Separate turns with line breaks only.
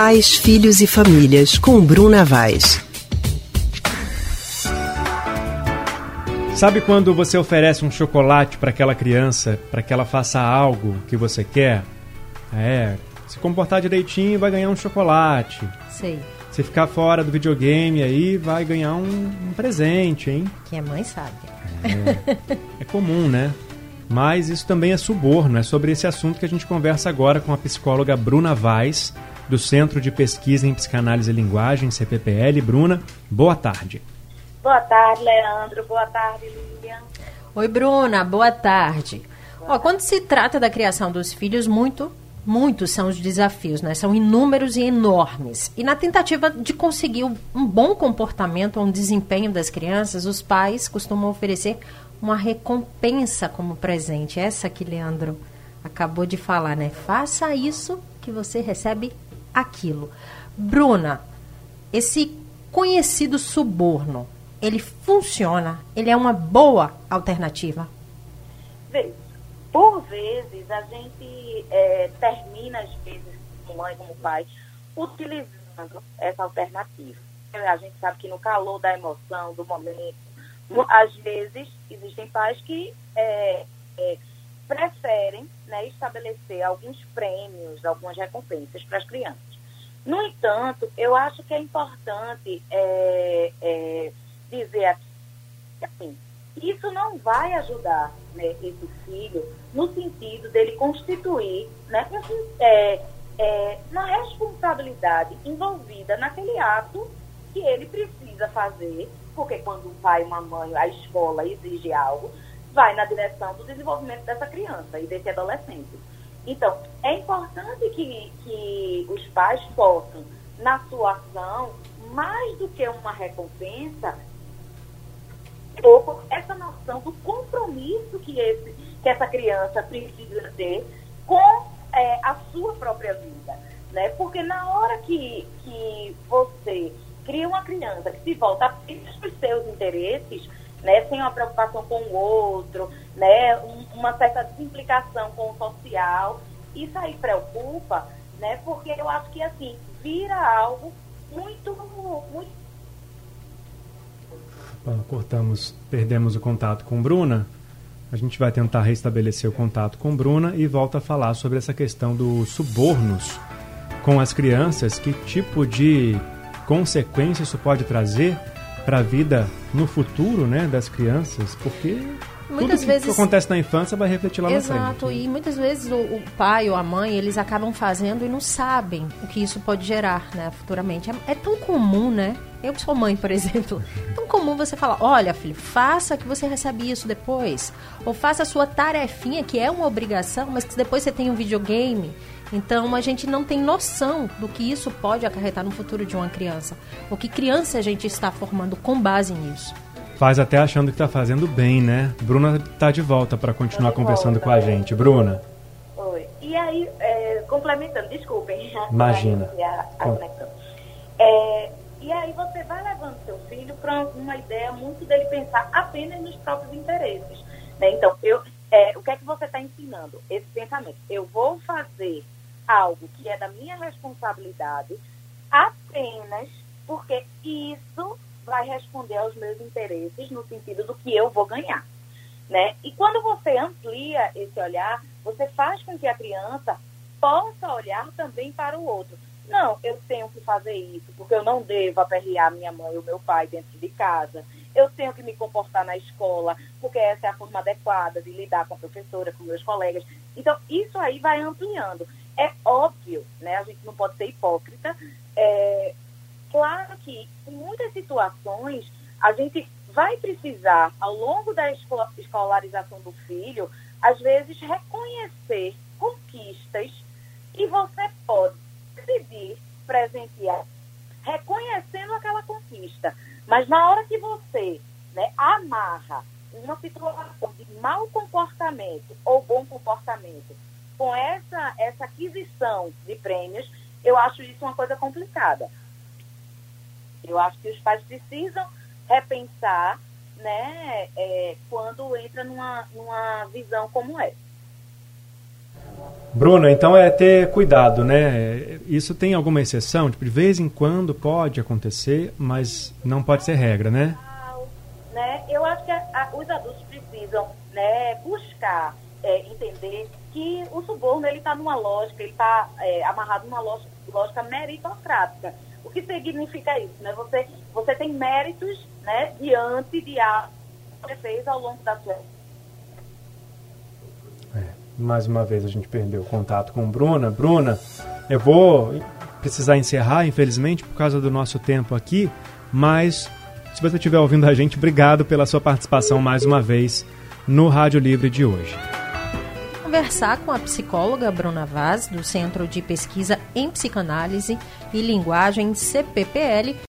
Pais, Filhos e Famílias, com Bruna Vaz.
Sabe quando você oferece um chocolate para aquela criança, para que ela faça algo que você quer? É, se comportar direitinho vai ganhar um chocolate.
Sei.
Se ficar fora do videogame aí, vai ganhar um, um presente, hein?
Quem é mãe sabe.
É, é comum, né? Mas isso também é suborno. É sobre esse assunto que a gente conversa agora com a psicóloga Bruna Vaz, do Centro de Pesquisa em Psicanálise e Linguagem, CPPL. Bruna, boa tarde.
Boa tarde, Leandro. Boa tarde, Lilian.
Oi, Bruna. Boa tarde. Boa Ó, quando se trata da criação dos filhos, muito muitos são os desafios, né? São inúmeros e enormes. E na tentativa de conseguir um bom comportamento, um desempenho das crianças, os pais costumam oferecer uma recompensa como presente. Essa que Leandro acabou de falar, né? Faça isso que você recebe aquilo. Bruna, esse conhecido suborno, ele funciona? Ele é uma boa alternativa?
Por vezes a gente é, termina, às vezes, como mãe, como pai, utilizando essa alternativa. A gente sabe que no calor da emoção, do momento, às vezes existem pais que é, é, preferem né, estabelecer alguns prêmios, algumas recompensas para as crianças. No entanto, eu acho que é importante é, é dizer aqui, assim, isso não vai ajudar né, esse filho no sentido dele constituir né, é, é, uma responsabilidade envolvida naquele ato que ele precisa fazer, porque quando um pai, uma mãe, a escola exige algo, vai na direção do desenvolvimento dessa criança e desse adolescente. Então, é importante que, que os pais possam, na sua ação, mais do que uma recompensa, pouco essa noção do compromisso que, esse, que essa criança precisa ter com é, a sua própria vida. Né? Porque na hora que, que você cria uma criança que se volta apenas para os seus interesses, né, sem uma preocupação com o outro, né, um, uma certa desimplicação com o social, isso aí preocupa, né, porque eu acho que assim, vira algo muito, muito
cortamos, perdemos o contato com Bruna. A gente vai tentar restabelecer o contato com Bruna e volta a falar sobre essa questão dos subornos com as crianças, que tipo de consequência isso pode trazer para a vida no futuro, né, das crianças, porque muitas Tudo vezes que acontece na infância vai refletir lá
exato,
na frente.
Exato, e muitas vezes o, o, pai ou a mãe eles acabam fazendo e não sabem o que isso pode gerar, né, futuramente. É, é tão comum, né? Eu que sou mãe, por exemplo, é tão comum você falar: olha, filho, faça que você recebe isso depois. Ou faça a sua tarefinha, que é uma obrigação, mas que depois você tem um videogame. Então a gente não tem noção do que isso pode acarretar no futuro de uma criança. O que criança a gente está formando com base nisso.
Faz até achando que está fazendo bem, né? Bruna está de volta para continuar conversando com a gente. Bruna.
Oi. E aí, é, complementando, desculpem.
Imagina.
A, a conexão. É, e aí você vai levando seu filho para uma ideia muito dele pensar apenas nos próprios interesses. Né? Então, eu, é, o que é que você está ensinando? Esse pensamento. Eu vou fazer algo que é da minha responsabilidade apenas porque isso vai responder aos meus interesses no sentido do que eu vou ganhar. Né? E quando você amplia esse olhar, você faz com que a criança possa olhar também para o outro. Não, eu tenho que fazer isso, porque eu não devo aperrear minha mãe ou meu pai dentro de casa. Eu tenho que me comportar na escola, porque essa é a forma adequada de lidar com a professora, com meus colegas. Então, isso aí vai ampliando. É óbvio, né? A gente não pode ser hipócrita. É, Claro que em muitas situações a gente vai precisar, ao longo da escolarização do filho, às vezes reconhecer conquistas e você pode decidir presentear reconhecendo aquela conquista. Mas na hora que você né, amarra uma situação de mau comportamento ou bom comportamento com essa, essa aquisição de prêmios, eu acho isso uma coisa complicada. Eu acho que os pais precisam repensar, né, é, quando entra numa, numa visão como essa.
Bruna, então é ter cuidado, né? Isso tem alguma exceção? Tipo, de vez em quando pode acontecer, mas não pode ser regra, né?
né? Eu acho que a, a, os adultos precisam né, buscar é, entender que o suborno ele está numa lógica, ele está é, amarrado numa lógica, lógica meritocrática. O que significa isso? Né? Você, você tem méritos né, diante de algo que você fez ao longo da sua
é, mais uma vez a gente perdeu o contato com Bruna. Bruna, eu vou precisar encerrar, infelizmente, por causa do nosso tempo aqui, mas se você estiver ouvindo a gente, obrigado pela sua participação mais uma vez no Rádio Livre de hoje.
Conversar com a psicóloga Bruna Vaz, do Centro de Pesquisa em Psicanálise e Linguagem CPPL,